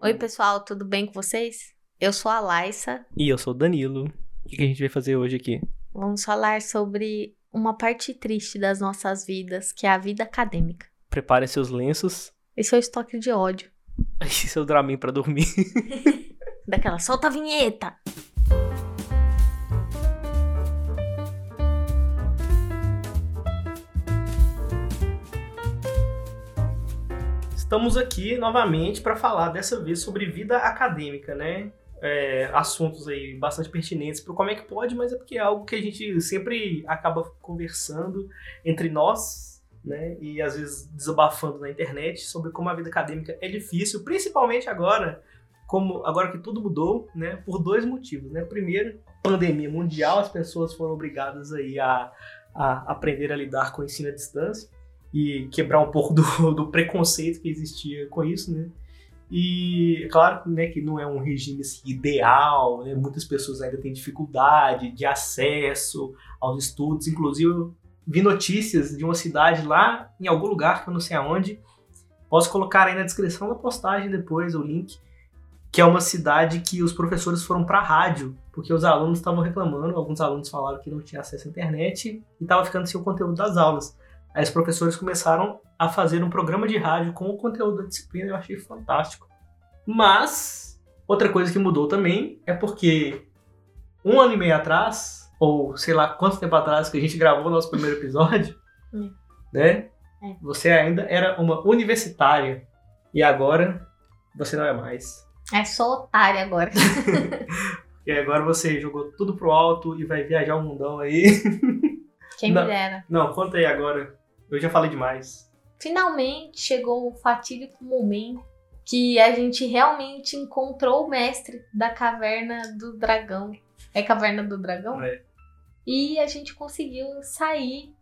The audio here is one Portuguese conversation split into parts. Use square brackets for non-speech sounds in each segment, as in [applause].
Oi, pessoal, tudo bem com vocês? Eu sou a Laissa. E eu sou o Danilo. O que a gente vai fazer hoje aqui? Vamos falar sobre uma parte triste das nossas vidas, que é a vida acadêmica. Preparem seus lenços e seu estoque de ódio. [laughs] E seu Dramin para dormir. [laughs] Daquela, solta a vinheta! Estamos aqui novamente para falar dessa vez sobre vida acadêmica, né? É, assuntos aí bastante pertinentes para como é que pode, mas é porque é algo que a gente sempre acaba conversando entre nós, né? E às vezes desabafando na internet sobre como a vida acadêmica é difícil, principalmente agora, como agora que tudo mudou, né? Por dois motivos, né? Primeiro, pandemia mundial, as pessoas foram obrigadas aí a, a aprender a lidar com o ensino à distância e quebrar um pouco do, [laughs] do preconceito que existia com isso, né? E claro né, que não é um regime assim, ideal, né? muitas pessoas ainda têm dificuldade de acesso aos estudos. Inclusive, vi notícias de uma cidade lá em algum lugar, que eu não sei aonde. Posso colocar aí na descrição da postagem depois o link, que é uma cidade que os professores foram para a rádio, porque os alunos estavam reclamando. Alguns alunos falaram que não tinha acesso à internet e estava ficando sem o conteúdo das aulas. Aí os professores começaram a fazer um programa de rádio com o conteúdo da disciplina, eu achei fantástico. Mas, outra coisa que mudou também é porque um ano e meio atrás, ou sei lá quanto tempo atrás que a gente gravou o nosso primeiro episódio, hum. [laughs] né? É. Você ainda era uma universitária e agora você não é mais. É só otária agora. [laughs] e agora você jogou tudo pro alto e vai viajar o mundão aí. Quem me dera. Não, conta aí agora eu já falei demais. Finalmente chegou o fatídico momento que a gente realmente encontrou o mestre da caverna do dragão. É caverna do dragão? É. E a gente conseguiu sair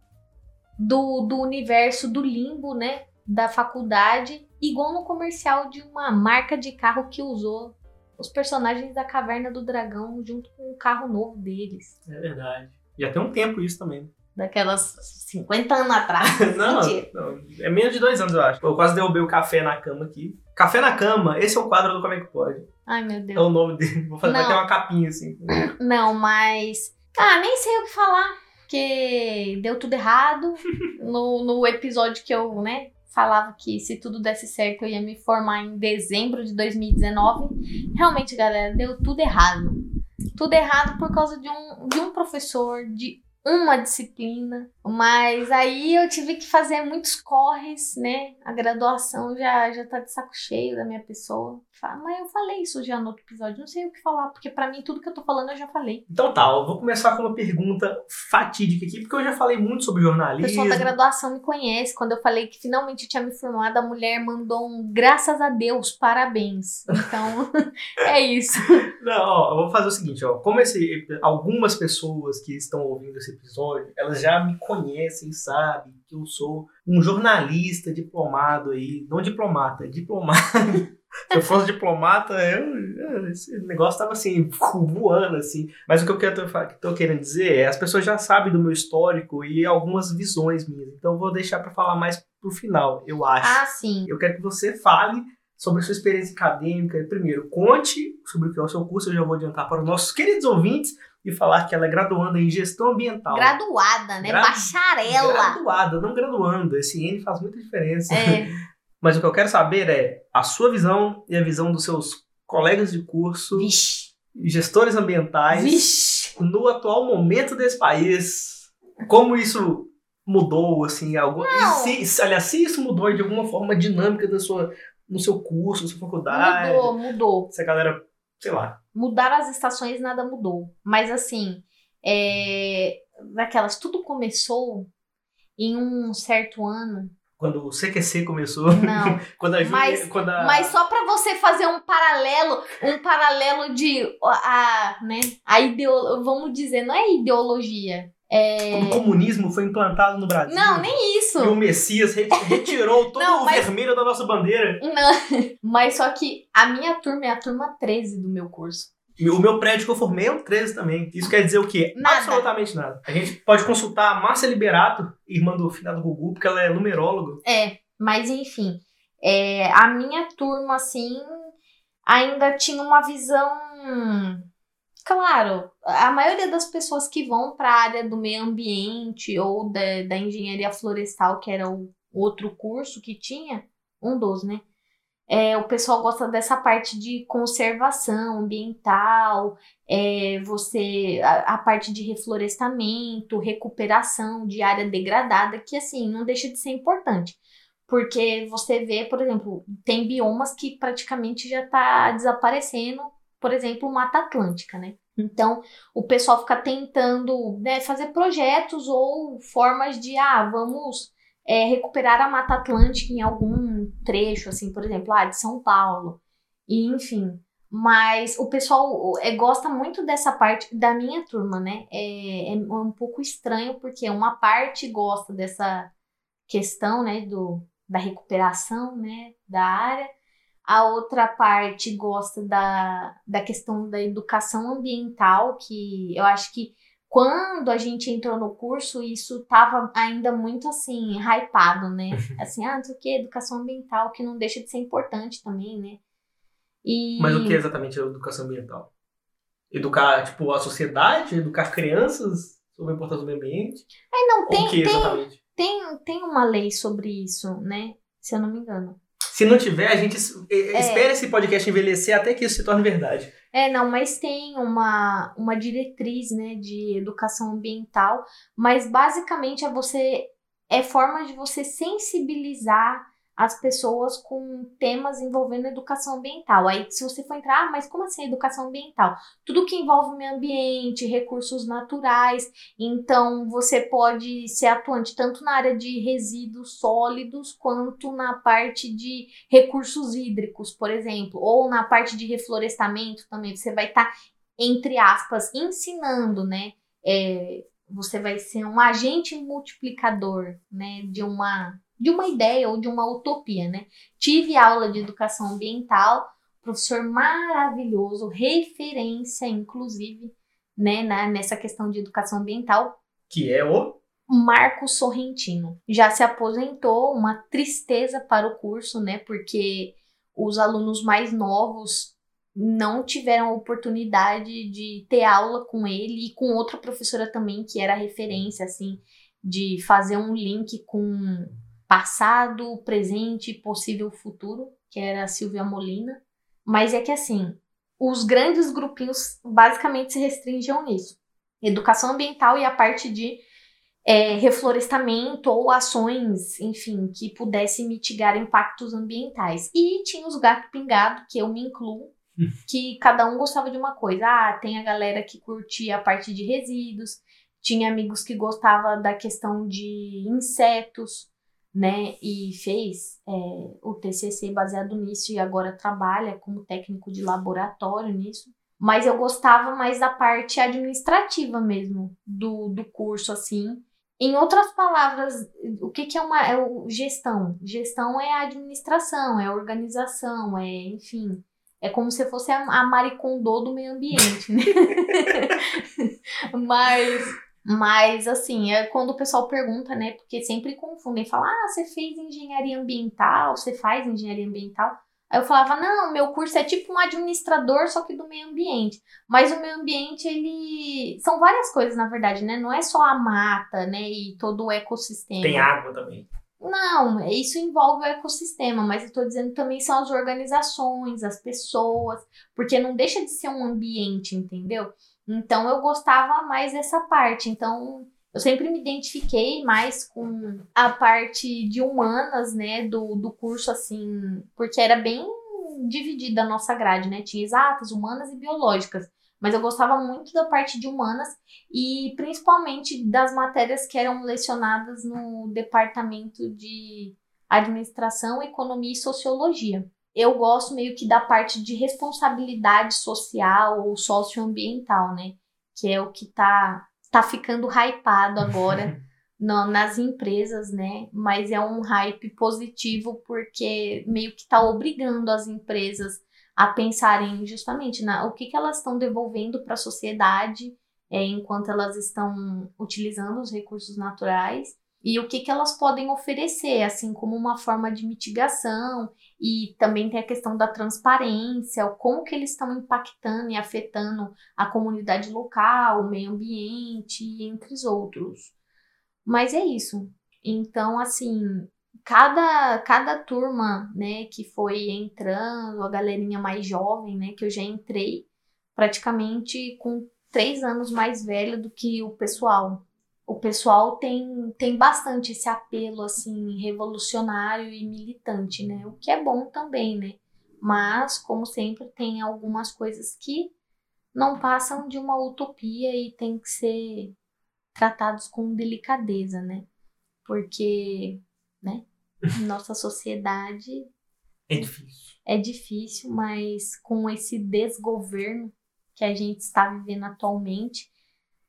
do, do universo do limbo, né? Da faculdade, igual no comercial de uma marca de carro que usou os personagens da caverna do dragão junto com o carro novo deles. É verdade. Já tem um tempo isso também daquelas 50 anos atrás. [laughs] não, não, é menos de dois anos, eu acho. Eu quase derrubei o café na cama aqui. Café na cama, esse é o quadro do Como é que pode. Ai, meu Deus. É o nome dele. Vou fazer, vai ter uma capinha assim. Não, mas. Ah, nem sei o que falar. Porque deu tudo errado. [laughs] no, no episódio que eu, né, falava que se tudo desse certo eu ia me formar em dezembro de 2019. Realmente, galera, deu tudo errado. Tudo errado por causa de um, de um professor, de uma disciplina, mas aí eu tive que fazer muitos corres, né? A graduação já já tá de saco cheio da minha pessoa. Mas eu falei isso já no outro episódio, não sei o que falar, porque para mim tudo que eu tô falando eu já falei. Então tá, eu vou começar com uma pergunta fatídica aqui, porque eu já falei muito sobre jornalismo. O pessoal da graduação me conhece. Quando eu falei que finalmente eu tinha me formado, a mulher mandou um graças a Deus, parabéns. Então, [laughs] é isso. Não, ó, eu vou fazer o seguinte, ó. Como esse, algumas pessoas que estão ouvindo esse episódio, elas já me conhecem, sabem que eu sou um jornalista diplomado aí, não diplomata, diplomado. [laughs] Se eu fosse diplomata, eu, esse negócio tava assim, voando assim. Mas o que eu quero, tô querendo dizer é, as pessoas já sabem do meu histórico e algumas visões minhas. Então eu vou deixar para falar mais pro final, eu acho. Ah, sim. Eu quero que você fale sobre a sua experiência acadêmica. Primeiro, conte sobre o que é o seu curso, eu já vou adiantar para os nossos queridos ouvintes e falar que ela é graduanda em gestão ambiental. Graduada, né? Gra Bacharela. Graduada, não graduando. Esse N faz muita diferença. É. [laughs] Mas o que eu quero saber é a sua visão e a visão dos seus colegas de curso, Vixe. gestores ambientais, Vixe. no atual momento desse país. Como isso mudou, assim, algo. Se, aliás, se isso mudou de alguma forma a dinâmica da sua, no seu curso, na sua faculdade. Mudou, mudou. Se a galera, sei lá. Mudar as estações nada mudou. Mas assim, é, daquelas, tudo começou em um certo ano quando o CQC começou. Não. [laughs] quando a mas, quando a... mas só para você fazer um paralelo, um paralelo de a, né, a ideologia, vamos dizer, não é ideologia. É... O comunismo foi implantado no Brasil. Não, nem isso. E o Messias retirou [laughs] todo não, mas... o vermelho da nossa bandeira. Não, [laughs] mas só que a minha turma é a turma 13 do meu curso. O meu prédio que eu formei é um 13 também. Isso quer dizer o quê? Nada. Absolutamente nada. A gente pode consultar a Márcia Liberato, irmã do finado Gugu, porque ela é numeróloga. É, mas enfim. É, a minha turma, assim, ainda tinha uma visão. Claro, a maioria das pessoas que vão para a área do meio ambiente ou da, da engenharia florestal, que era o outro curso que tinha, um dos, né? É, o pessoal gosta dessa parte de conservação ambiental, é, você a, a, parte de reflorestamento, recuperação de área degradada, que assim não deixa de ser importante, porque você vê, por exemplo, tem biomas que praticamente já está desaparecendo, por exemplo, Mata Atlântica, né? Então, o pessoal fica tentando né, fazer projetos ou formas de, ah, vamos é, recuperar a Mata Atlântica em algum trecho, assim, por exemplo, ah, de São Paulo. E, enfim. Mas o pessoal é, gosta muito dessa parte da minha turma, né? É, é um pouco estranho, porque uma parte gosta dessa questão, né, do, da recuperação, né, da área. A outra parte gosta da, da questão da educação ambiental, que eu acho que quando a gente entrou no curso, isso estava ainda muito assim, hypado, né? Assim, ah, não sei o que, educação ambiental, que não deixa de ser importante também, né? E... Mas o que é exatamente a educação ambiental? Educar, tipo, a sociedade? Educar crianças sobre a importância do meio ambiente? É, não, tem, tem, tem, tem uma lei sobre isso, né? Se eu não me engano. Se não tiver, a gente é. espera esse podcast envelhecer até que isso se torne verdade. É, não, mas tem uma, uma diretriz, né, de educação ambiental, mas basicamente é você é forma de você sensibilizar as pessoas com temas envolvendo educação ambiental. Aí, se você for entrar, ah, mas como assim educação ambiental? Tudo que envolve meio ambiente, recursos naturais. Então, você pode ser atuante tanto na área de resíduos sólidos, quanto na parte de recursos hídricos, por exemplo, ou na parte de reflorestamento também. Você vai estar, tá, entre aspas, ensinando, né? É, você vai ser um agente multiplicador, né, de uma de uma ideia ou de uma utopia, né? Tive aula de educação ambiental, professor maravilhoso, referência, inclusive, né, na, nessa questão de educação ambiental. Que é o? Marcos Sorrentino. Já se aposentou, uma tristeza para o curso, né? Porque os alunos mais novos não tiveram a oportunidade de ter aula com ele e com outra professora também, que era referência, assim, de fazer um link com passado, presente e possível futuro, que era a Silvia Molina. Mas é que assim, os grandes grupinhos basicamente se restringiam nisso. Educação ambiental e a parte de é, reflorestamento ou ações, enfim, que pudessem mitigar impactos ambientais. E tinha os gato pingado, que eu me incluo, [laughs] que cada um gostava de uma coisa. Ah, tem a galera que curtia a parte de resíduos, tinha amigos que gostavam da questão de insetos, né, e fez é, o TCC baseado nisso e agora trabalha como técnico de laboratório nisso. Mas eu gostava mais da parte administrativa mesmo do, do curso, assim. Em outras palavras, o que, que é uma é gestão? Gestão é administração, é organização, é, enfim, é como se fosse a, a Marie Kondo do meio ambiente, né? [laughs] Mas mas, assim, é quando o pessoal pergunta, né? Porque sempre confundem, falam, ah, você fez engenharia ambiental, você faz engenharia ambiental. Aí eu falava, não, meu curso é tipo um administrador, só que do meio ambiente. Mas o meio ambiente, ele. São várias coisas, na verdade, né? Não é só a mata, né? E todo o ecossistema. Tem água também. Não, isso envolve o ecossistema, mas eu tô dizendo também são as organizações, as pessoas, porque não deixa de ser um ambiente, entendeu? Então eu gostava mais dessa parte. Então eu sempre me identifiquei mais com a parte de humanas, né, do, do curso, assim, porque era bem dividida a nossa grade, né? Tinha exatas, humanas e biológicas. Mas eu gostava muito da parte de humanas e principalmente das matérias que eram lecionadas no departamento de administração, economia e sociologia eu gosto meio que da parte de responsabilidade social ou socioambiental, né? Que é o que tá, tá ficando hypado agora [laughs] no, nas empresas, né? Mas é um hype positivo porque meio que tá obrigando as empresas a pensarem justamente na o que, que elas estão devolvendo para a sociedade é, enquanto elas estão utilizando os recursos naturais e o que, que elas podem oferecer, assim como uma forma de mitigação E também tem a questão da transparência, como que eles estão impactando e afetando a comunidade local, o meio ambiente, entre os outros. Mas é isso. Então, assim, cada, cada turma, né, que foi entrando, a galerinha mais jovem, né, que eu já entrei, praticamente com três anos mais velho do que o pessoal. O pessoal tem, tem bastante esse apelo, assim, revolucionário e militante, né, o que é bom também, né, mas, como sempre, tem algumas coisas que não passam de uma utopia e tem que ser tratados com delicadeza, né? Porque, né? [laughs] Nossa sociedade é difícil. É difícil, mas com esse desgoverno que a gente está vivendo atualmente,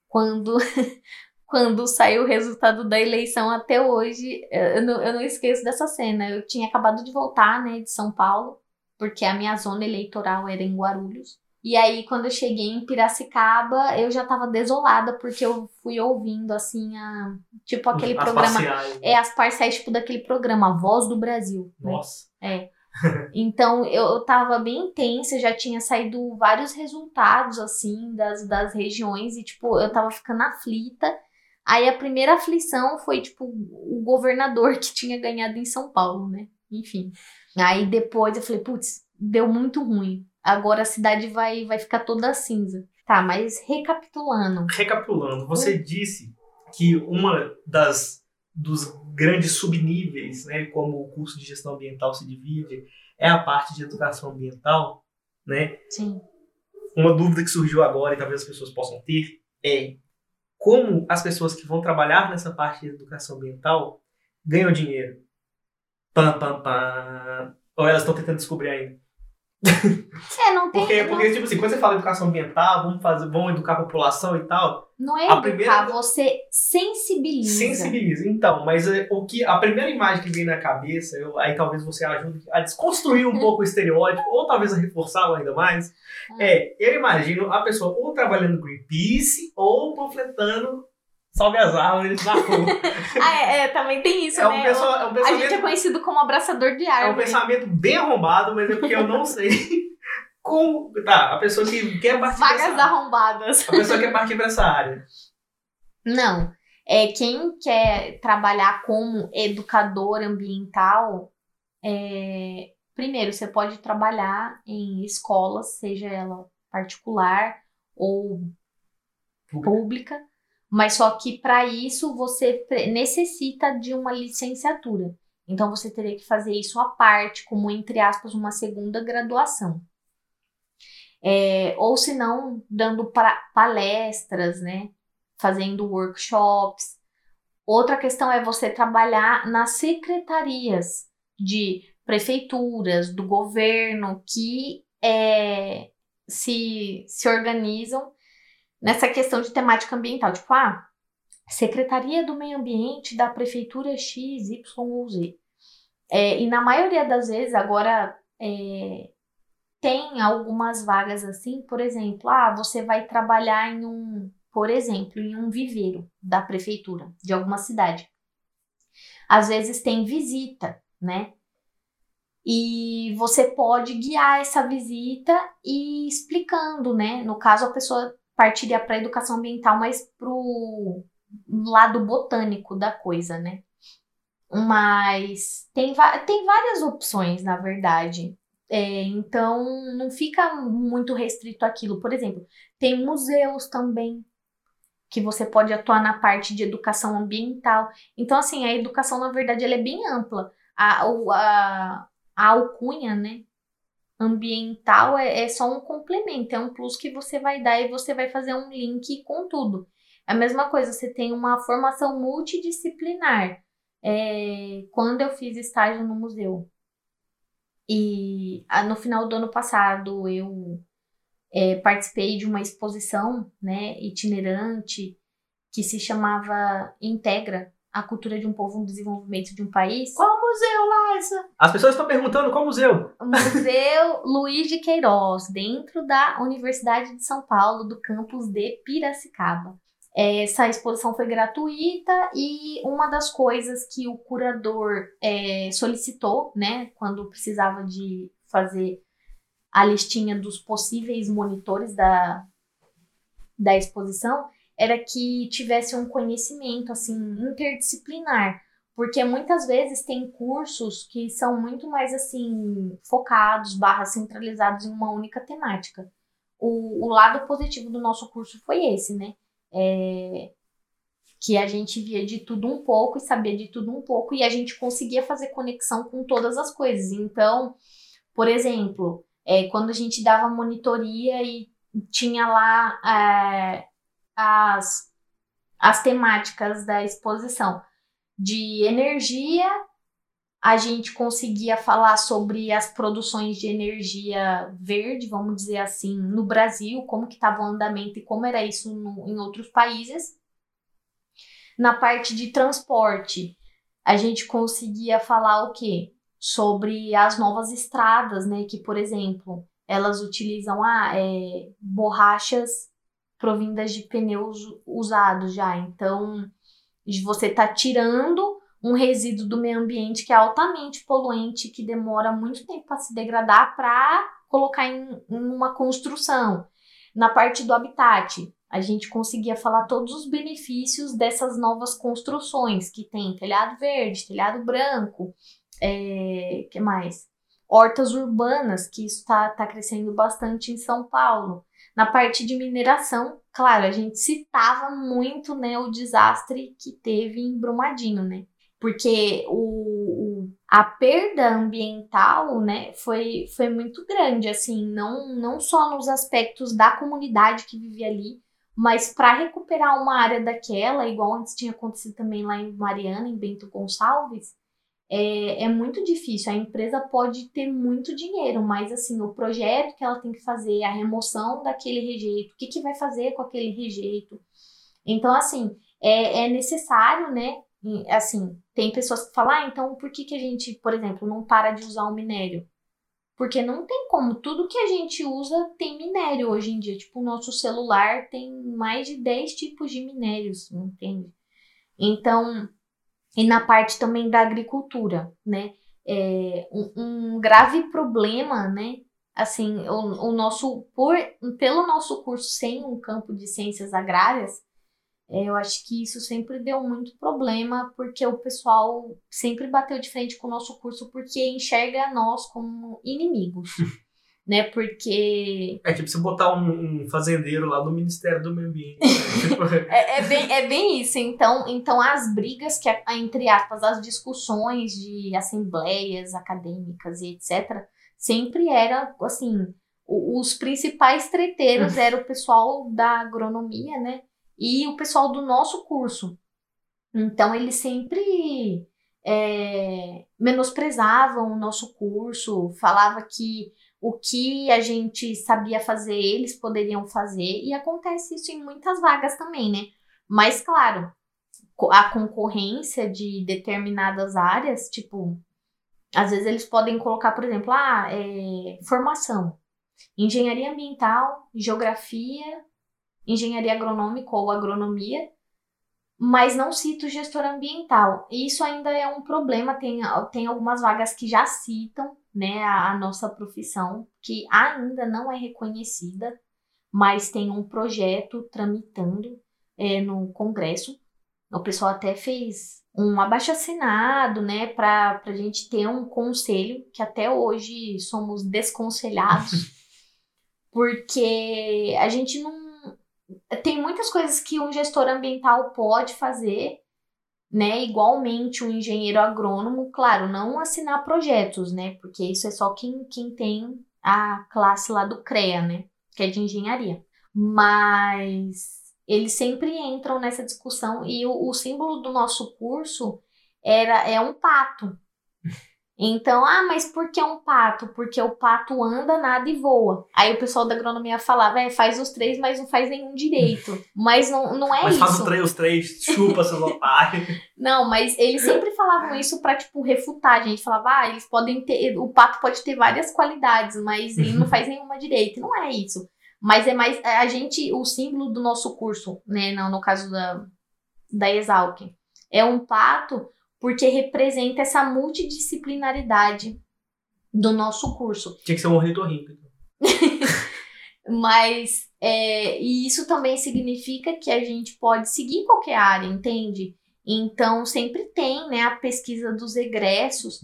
quando [laughs] quando saiu o resultado da eleição até hoje, eu não, eu não esqueço dessa cena. Eu tinha acabado de voltar, né, de São Paulo, porque a minha zona eleitoral era em Guarulhos. E aí, quando eu cheguei em Piracicaba, eu já tava desolada, porque eu fui ouvindo, assim, a, tipo aquele As programa. parciais, né? É, as parciais, tipo, daquele programa, A Voz do Brasil. né? Nossa. É. Então eu, eu tava bem intensa, já tinha saído vários resultados, assim, das, das regiões, e, tipo, eu tava ficando aflita. Aí a primeira aflição foi, tipo, o governador que tinha ganhado em São Paulo, né? Enfim. Aí depois eu falei, putz, deu muito ruim. Agora a cidade vai, vai ficar toda cinza. Tá, mas recapitulando. Recapitulando, você Hum. disse que uma das dos grandes subníveis, né, como o curso de gestão ambiental se divide, é a parte de educação ambiental, né? Sim. Uma dúvida que surgiu agora e talvez as pessoas possam ter é como as pessoas que vão trabalhar nessa parte de educação ambiental ganham dinheiro. Pam, pam, pam. Ou elas estão tentando descobrir ainda. [laughs] É, não tem. Porque, não, porque, tipo assim, quando você fala educação ambiental, vamos fazer, vamos educar a população e tal, não é a educar, primeira- você sensibiliza. sensibiliza. Então, mas é, o que a primeira imagem que vem na cabeça, eu- aí talvez você ajude a desconstruir um [laughs] pouco o estereótipo, ou talvez a reforçá-lo ainda mais, Ah. é, eu imagino a pessoa ou trabalhando Greenpeace ou panfletando Salve as árvores na rua. [laughs] Ah, é, é, também tem isso, É um, né? pensa- é um a gente é pensamento, conhecido como abraçador de é um pensamento bem arrombado, mas é porque eu não sei [laughs] como. Tá, a pessoa que quer partir Vagas dessa área. arrombadas. A pessoa quer partir pra essa área. Não. É, quem quer trabalhar como educador ambiental, é, primeiro, você pode trabalhar em escolas, seja ela particular ou Pública. pública, mas só que para isso você necessita de uma licenciatura. Então você teria que fazer isso à parte, como entre aspas, uma segunda graduação. É, ou se não, dando palestras, né? Fazendo workshops. Outra questão é você trabalhar nas secretarias de prefeituras, do governo, que é, se, se organizam nessa questão de temática ambiental. Tipo, ah, Secretaria do Meio Ambiente da Prefeitura X, Y ou Z. É, e na maioria das vezes, agora, é, tem algumas vagas assim, por exemplo, ah, você vai trabalhar em um, por exemplo, em um viveiro da prefeitura de alguma cidade. Às vezes tem visita, né? E você pode guiar essa visita e explicando, né? No caso, a pessoa partiria para a educação ambiental, mas pro lado botânico da coisa, né? Mas tem, tem várias opções, na verdade. É, então, não fica muito restrito àquilo. Por exemplo, tem museus também, que você pode atuar na parte de educação ambiental. Então, assim, a educação, na verdade, ela é bem ampla. A, o- a, a alcunha, né? Ambiental é, é só um complemento, é um plus que você vai dar e você vai fazer um link com tudo. É a mesma coisa, você tem uma formação multidisciplinar. É, quando eu fiz estágio no museu, e ah, no final do ano passado eu é, participei de uma exposição né, itinerante que se chamava Integra a cultura de um povo no desenvolvimento de um país. Qual museu lá? Essa? As pessoas estão perguntando qual museu. O Museu [laughs] Luiz de Queiroz, dentro da Universidade de São Paulo, do campus de Piracicaba. Essa exposição foi gratuita e uma das coisas que o curador é, solicitou, né, quando precisava de fazer a listinha dos possíveis monitores da, da exposição, era que tivesse um conhecimento assim interdisciplinar, porque muitas vezes tem cursos que são muito mais assim focados, barra centralizados em uma única temática. O, o lado positivo do nosso curso foi esse, né? É, que a gente via de tudo um pouco e sabia de tudo um pouco e a gente conseguia fazer conexão com todas as coisas. Então, por exemplo, é, quando a gente dava monitoria e tinha lá é, as, as temáticas da exposição de energia, a gente conseguia falar sobre as produções de energia verde, vamos dizer assim, no Brasil, como que estava o andamento e como era isso no, em outros países. Na parte de transporte, a gente conseguia falar o quê? Sobre as novas estradas, né? Que, por exemplo, elas utilizam ah, é, borrachas provindas de pneus usados já. Então, você está tirando um resíduo do meio ambiente que é altamente poluente, que demora muito tempo para se degradar para colocar em, em uma construção. Na parte do habitat, a gente conseguia falar todos os benefícios dessas novas construções que tem telhado verde, telhado branco, é, que mais? Hortas urbanas, que isso está tá crescendo bastante em São Paulo. Na parte de mineração, claro, a gente citava muito né, o desastre que teve em Brumadinho, né? Porque o, o, a perda ambiental né, foi, foi muito grande, assim, não, não só nos aspectos da comunidade que vivia ali, mas para recuperar uma área daquela, igual antes tinha acontecido também lá em Mariana, em Bento Gonçalves, é, é muito difícil. A empresa pode ter muito dinheiro, mas assim, o projeto que ela tem que fazer, a remoção daquele rejeito, o que, que vai fazer com aquele rejeito. Então, assim, é, é necessário, né? Assim, tem pessoas que falam, ah, então por que, que a gente, por exemplo, não para de usar o minério? Porque não tem como, tudo que a gente usa tem minério hoje em dia. Tipo, o nosso celular tem mais de 10 tipos de minérios, entende? Então, e na parte também da agricultura, né? É, um, um grave problema, né? Assim, o, o nosso, por, pelo nosso curso sem um campo de ciências agrárias, é, eu acho que isso sempre deu muito problema, porque o pessoal sempre bateu de frente com o nosso curso, porque enxerga nós como inimigos. [laughs] né? Porque. É tipo você botar um, um fazendeiro lá no Ministério do Meio Ambiente. Né? [laughs] Tipo, é, é, bem, é bem isso. Então, então as brigas que, entre aspas, as discussões de assembleias acadêmicas e etc., sempre era assim. Os principais treteiros era o pessoal da agronomia, né? E o pessoal do nosso curso. Então, eles sempre é, menosprezavam o nosso curso, falava que o que a gente sabia fazer, eles poderiam fazer, e acontece isso em muitas vagas também, né? Mas, claro, a concorrência de determinadas áreas, tipo, às vezes eles podem colocar, por exemplo, ah, é, formação, engenharia ambiental, geografia, engenharia agronômica ou agronomia, mas não cita o gestor ambiental. E isso ainda é um problema, tem, tem algumas vagas que já citam, né, a, a nossa profissão, que ainda não é reconhecida, mas tem um projeto tramitando é, no Congresso. O pessoal até fez um abaixo-assinado, né, para a gente ter um conselho, que até hoje somos desconselhados, [laughs] porque a gente não. Tem muitas coisas que um gestor ambiental pode fazer né? Igualmente um engenheiro agrônomo, claro, não assinar projetos, né? Porque isso é só quem, quem tem a classe lá do CREA, né? Que é de engenharia. Mas eles sempre entram nessa discussão e o, o símbolo do nosso curso era é um pato. Então, ah, mas por que um pato? Porque o pato anda, nada e voa. Aí o pessoal da agronomia falava, é, faz os três, mas não faz nenhum direito. [laughs] Mas não, não é mas isso. Mas faz os três, os três, chupa, seu otário. [laughs] Não, mas eles sempre falavam isso pra, tipo, refutar. A gente falava, ah, eles podem ter, o pato pode ter várias qualidades, mas ele não [laughs] faz nenhuma direito. Não é isso. Mas é mais. A gente, o símbolo do nosso curso, né? No, no caso da, da Exalc, é um pato porque representa essa multidisciplinaridade do nosso curso. Tinha que ser um ornitorrinco. [laughs] Mas é, e isso também significa que a gente pode seguir qualquer área, entende? Então sempre tem né, a pesquisa dos egressos.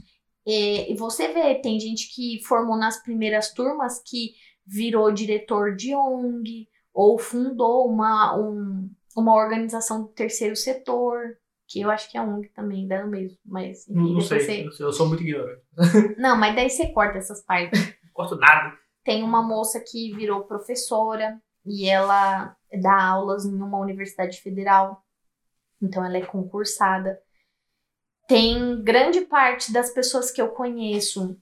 É, e você vê, tem gente que formou nas primeiras turmas que virou diretor de ONG ou fundou uma, um, uma organização do terceiro setor, que eu acho que é ONG também, dá no mesmo, mas enfim, não sei, você... eu sou muito ignorante. [laughs] Não, mas daí você corta essas partes. [laughs] Corto nada. Tem uma moça que virou professora e ela dá aulas em uma universidade federal, então ela é concursada. Tem grande parte das pessoas que eu conheço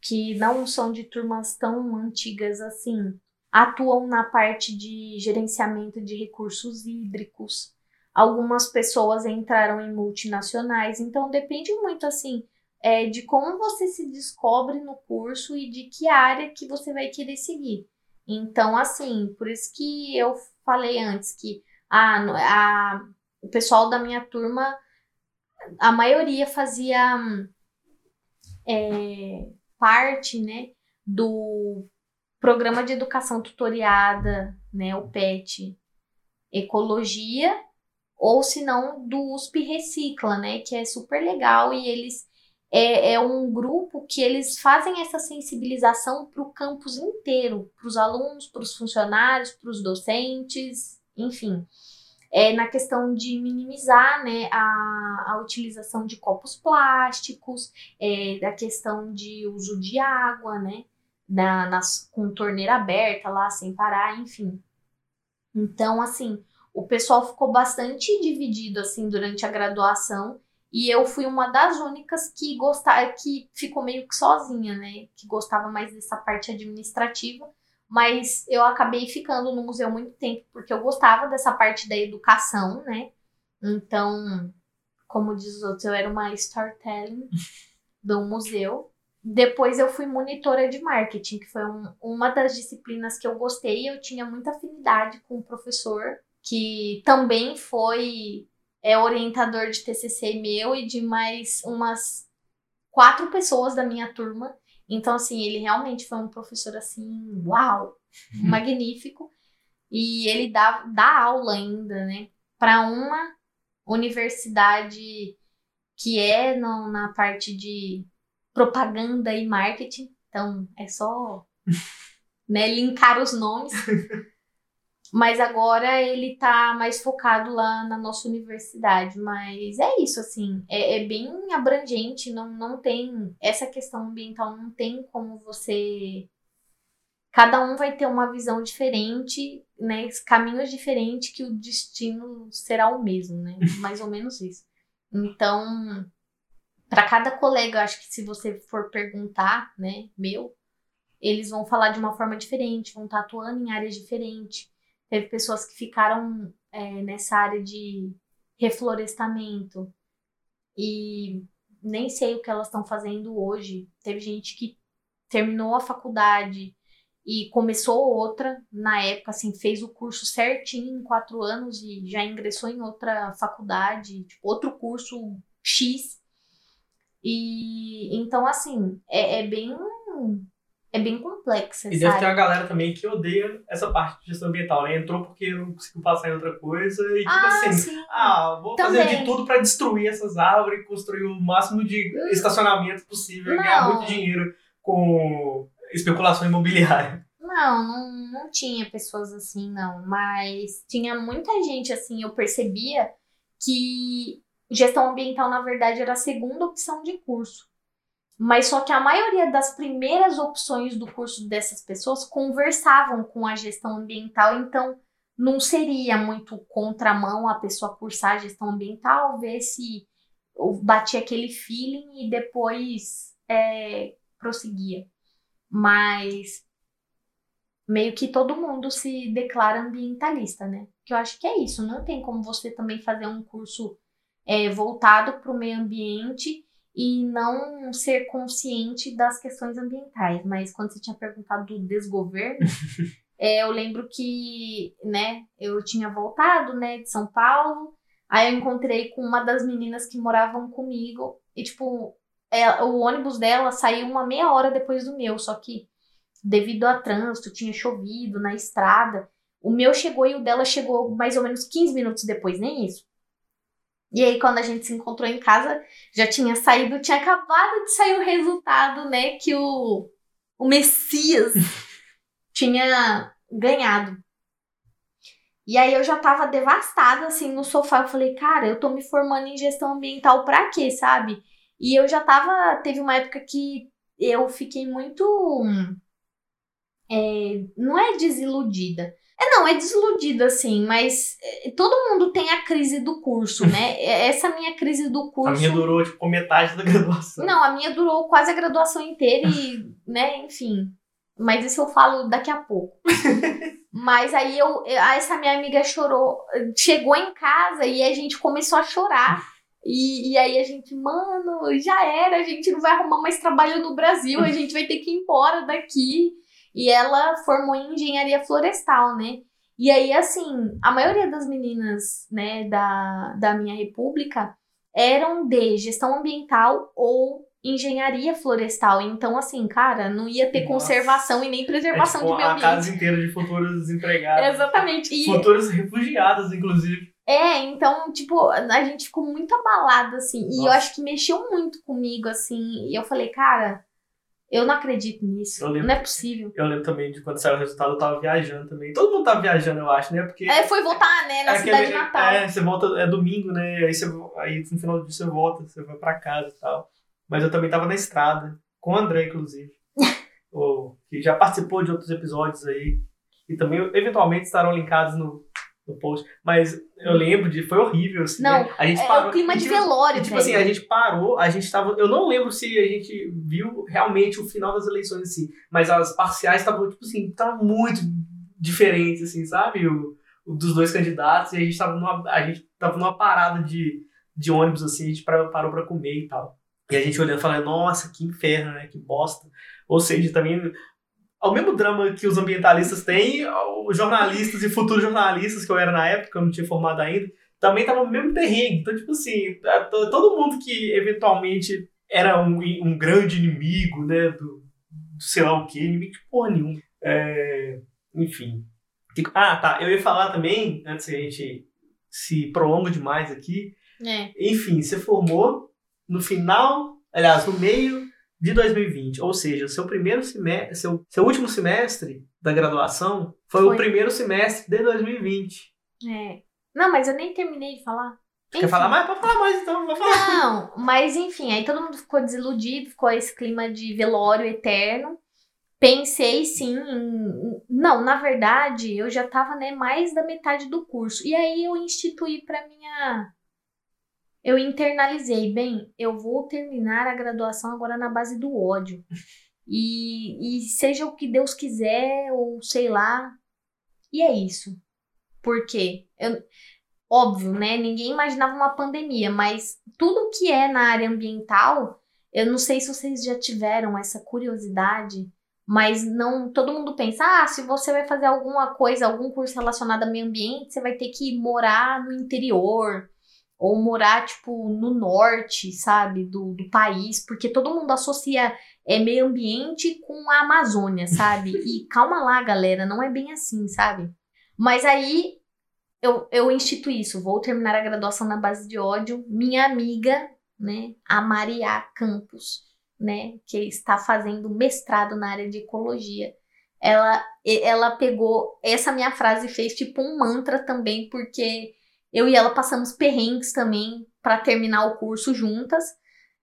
que não são de turmas tão antigas assim, atuam na parte de gerenciamento de recursos hídricos. Algumas pessoas entraram em multinacionais, então depende muito assim é, de como você se descobre no curso e de que área que você vai querer seguir. Então, assim, por isso que eu falei antes que a, a, o pessoal da minha turma, a maioria fazia é, parte, né, do programa de educação tutoriada, né, o PET, ecologia, ou se não do USP Recicla, né, que é super legal e eles é, é um grupo que eles fazem essa sensibilização para o campus inteiro, para os alunos, para os funcionários, para os docentes, enfim é, na questão de minimizar né, a, a utilização de copos plásticos, é, da questão de uso de água, né, da, nas, com torneira aberta lá, sem parar, enfim. Então, assim, o pessoal ficou bastante dividido, assim, durante a graduação, e eu fui uma das únicas que gostava, que ficou meio que sozinha, né, que gostava mais dessa parte administrativa, mas eu acabei ficando no museu muito tempo porque eu gostava dessa parte da educação, né? Então, como diz os outros, eu era uma storytelling [laughs] do museu. Depois eu fui monitora de marketing, que foi um, uma das disciplinas que eu gostei. Eu tinha muita afinidade com o professor, que também foi é, orientador de TCC meu e de mais umas quatro pessoas da minha turma. Então, assim, ele realmente foi um professor, assim, uau, uhum. magnífico. E ele dá, dá aula ainda, né, para uma universidade que é no, na parte de propaganda e marketing. Então, é só [laughs] né, linkar os nomes. [laughs] Mas agora ele tá mais focado lá na nossa universidade. Mas é isso, assim, é, é, bem abrangente, não, não tem. Essa questão ambiental não tem como você. Cada um vai ter uma visão diferente, né? Caminhos diferentes que o destino será o mesmo, né? [laughs] Mais ou menos isso. Então, para cada colega, acho que se você for perguntar, né, meu, eles vão falar de uma forma diferente, vão estar atuando em áreas diferentes. Teve pessoas que ficaram é, nessa área de reflorestamento e nem sei o que elas estão fazendo hoje. Teve gente que terminou a faculdade e começou outra na época, assim, fez o curso certinho em quatro anos e já ingressou em outra faculdade, tipo, outro curso X. E então, assim, é, é bem é bem complexa. E deve ter uma galera também que odeia essa parte de gestão ambiental, né? Entrou porque não conseguiu passar em outra coisa e tipo ah, assim, sim. ah, vou também. fazer de tudo para destruir essas árvores, construir o máximo de hum. estacionamento possível, não. ganhar muito dinheiro com especulação imobiliária. Não, não, não tinha pessoas assim, não. Mas tinha muita gente assim, eu percebia que gestão ambiental, na verdade, era a segunda opção de curso. Mas só que a maioria das primeiras opções do curso dessas pessoas conversavam com a gestão ambiental, então não seria muito contramão a pessoa cursar a gestão ambiental, ver se batia aquele feeling e depois é, prosseguia. Mas meio que todo mundo se declara ambientalista, né? Que eu acho que é isso. Não tem como você também fazer um curso é, voltado para o meio ambiente e não ser consciente das questões ambientais. Mas quando você tinha perguntado do desgoverno, [laughs] é, eu lembro que, né, eu tinha voltado, né, de São Paulo. Aí eu encontrei com uma das meninas que moravam comigo. E, tipo, é, o ônibus dela saiu uma meia hora depois do meu. Só que, devido a trânsito, tinha chovido na estrada. O meu chegou e o dela chegou mais ou menos 15 minutos depois, nem isso. E aí, quando a gente se encontrou em casa, já tinha saído, tinha acabado de sair o resultado, né? Que o, o Messias [laughs] tinha ganhado. E aí eu já tava devastada, assim, no sofá. Eu falei, cara, eu tô me formando em gestão ambiental pra quê, sabe? E eu já tava. Teve uma época que eu fiquei muito. É, não é desiludida. É, não, é desiludida, assim, mas é, todo mundo tem a crise do curso, né? [laughs] É, essa minha crise do curso. A minha durou, tipo, metade da graduação. Não, a minha durou quase a graduação inteira e, [laughs] né, enfim. Mas isso eu falo daqui a pouco. [laughs] mas aí eu, essa minha amiga chorou, chegou em casa e a gente começou a chorar. E, e aí a gente, mano, já era, a gente não vai arrumar mais trabalho no Brasil, a gente vai ter que ir embora daqui. E ela formou em engenharia florestal, né? E aí, assim, a maioria das meninas, né, da, da minha república eram de gestão ambiental ou engenharia florestal. Então, assim, cara, não ia ter Nossa. conservação e nem preservação é, tipo, de meio ambiente. A casa inteira de futuros empregados. Exatamente. E... Futuros refugiados, inclusive. É, então, tipo, a gente ficou muito abalado, assim. Nossa. E eu acho que mexeu muito comigo, assim. E eu falei, cara, eu não acredito nisso. Lembro, não é possível. Eu lembro também de quando saiu o resultado, eu tava viajando também. Todo mundo tava viajando, eu acho, né? Porque. É, foi voltar, né? Na é cidade aquele, natal. É, você volta, é domingo, né? Aí, você, aí no final do dia você volta, você vai pra casa e tal. Mas eu também tava na estrada, com o André, inclusive. [laughs] o, que já participou de outros episódios aí. E também, eventualmente, estarão linkados no, no post. Mas eu lembro de. Foi horrível, assim. Não, né? a gente é, parou, é o clima de velório, Tipo assim, a gente parou, a gente tava. Eu não lembro se a gente viu realmente o final das eleições assim. Mas as parciais estavam, tipo assim, estavam muito diferentes, assim, sabe? O, o, dos dois candidatos. E a gente tava numa, a gente tava numa parada de, de ônibus, assim, a gente parou pra comer e tal. E a gente olhando e falando, nossa, que inferno, né? Que bosta. Ou seja, também ao mesmo drama que os ambientalistas têm, os jornalistas e futuros jornalistas que eu era na época, eu não tinha formado ainda, também estavam no mesmo terreno. Então, tipo assim, todo mundo que eventualmente era um, um grande inimigo, né, do, do sei lá o que, inimigo de porra nenhuma. É, enfim. Ah, tá. Eu ia falar também, antes que a gente se prolonga demais aqui. É. Enfim, você formou no final, aliás, no meio de 2020. Ou seja, seu primeiro semestre, seu, seu último semestre da graduação foi, foi, o primeiro semestre de 2020. É. Não, mas eu nem terminei de falar. Quer falar mais? Pode falar mais então, vou falar. Não, mas enfim, aí todo mundo ficou desiludido, ficou esse clima de velório eterno. Pensei sim em... Não, na verdade, eu já tava, né, mais da metade do curso. E aí eu instituí para minha eu internalizei, bem, eu vou terminar a graduação agora na base do ódio. E, e seja o que Deus quiser, ou sei lá. E é isso. Por quê? Eu, óbvio, né? Ninguém imaginava uma pandemia, mas tudo que é na área ambiental, eu não sei se vocês já tiveram essa curiosidade, mas não todo mundo pensa, ah, se você vai fazer alguma coisa, algum curso relacionado ao meio ambiente, você vai ter que morar no interior, ou morar, tipo, no norte, sabe, do, do país, porque todo mundo associa é, meio ambiente com a Amazônia, sabe? [laughs] E calma lá, galera, não é bem assim, sabe? Mas aí eu, eu instituí isso, vou terminar a graduação na base de ódio. Minha amiga, né, a Maria Campos, né, que está fazendo mestrado na área de ecologia, ela, ela pegou essa minha frase e fez tipo um mantra também, porque eu e ela passamos perrengues também para terminar o curso juntas.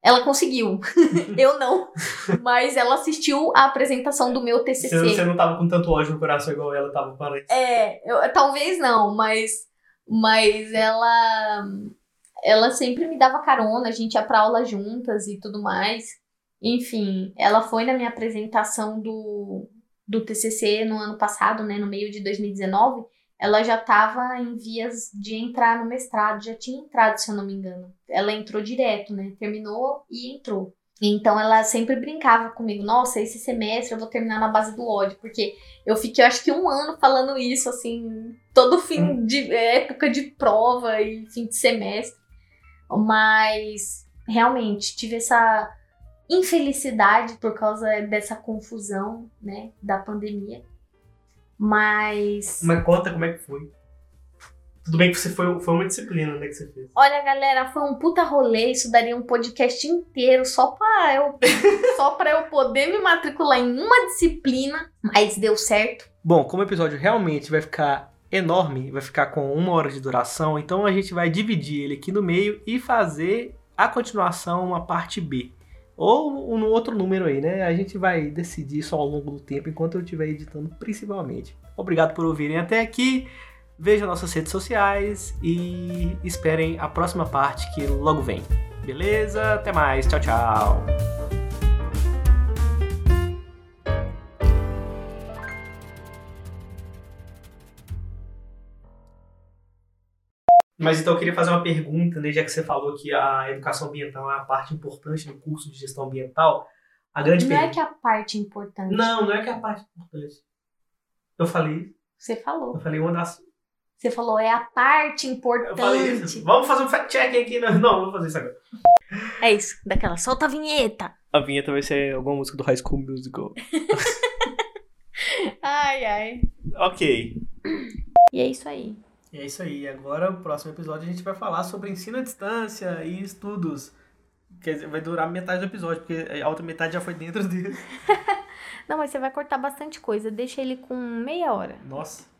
Ela conseguiu, [laughs] eu não. Mas ela assistiu a apresentação do meu TCC. Você, você não tava com tanto ódio no coração igual ela tava com É, eu, talvez não, mas, mas ela, ela sempre me dava carona, a gente ia pra aula juntas e tudo mais. Enfim, ela foi na minha apresentação do, do TCC no ano passado, né, no meio de 2019 ela já estava em vias de entrar no mestrado, já tinha entrado, se eu não me engano. Ela entrou direto, né? Terminou e entrou. Então ela sempre brincava comigo, nossa, esse semestre eu vou terminar na base do ódio, porque eu fiquei, eu acho que um ano falando isso, assim, todo fim de época de prova e fim de semestre. Mas realmente tive essa infelicidade por causa dessa confusão, né, da pandemia. Mas. Mas conta como é que foi. Tudo bem que você foi, foi uma disciplina, né, que você fez. Olha, galera, foi um puta rolê. Isso daria um podcast inteiro só pra eu, [laughs] só pra eu poder me matricular em uma disciplina. Mas deu certo. Bom, como o episódio realmente vai ficar enorme, vai ficar com uma hora de duração, então a gente vai dividir ele aqui no meio e fazer a continuação, uma parte B. Ou no outro número aí, né? A gente vai decidir isso ao longo do tempo, enquanto eu estiver editando, principalmente. Obrigado por ouvirem até aqui. Vejam nossas redes sociais e esperem a próxima parte que logo vem. Beleza? Até mais. Tchau, tchau. Mas então eu queria fazer uma pergunta, né, já que você falou que a educação ambiental é uma parte importante do curso de gestão ambiental. A grande Não pergunta. é que a parte importante. Não, não é que é a parte importante. Eu falei, Você falou. eu falei uma das. Você falou, é a parte Eu falei isso. importante. Vamos fazer um fact check aqui. Não, não, não vou fazer isso agora. É isso, daquela. Solta a vinheta. A vinheta vai ser alguma música do High School Musical. [laughs] Ai, ai. ok. E é isso aí. E é isso aí. Agora, o próximo episódio, a gente vai falar sobre ensino à distância e estudos. Quer dizer, vai durar metade do episódio, porque a outra metade já foi dentro [laughs] dele. [laughs] Não, mas você vai cortar bastante coisa. Deixa ele com meia hora. Nossa.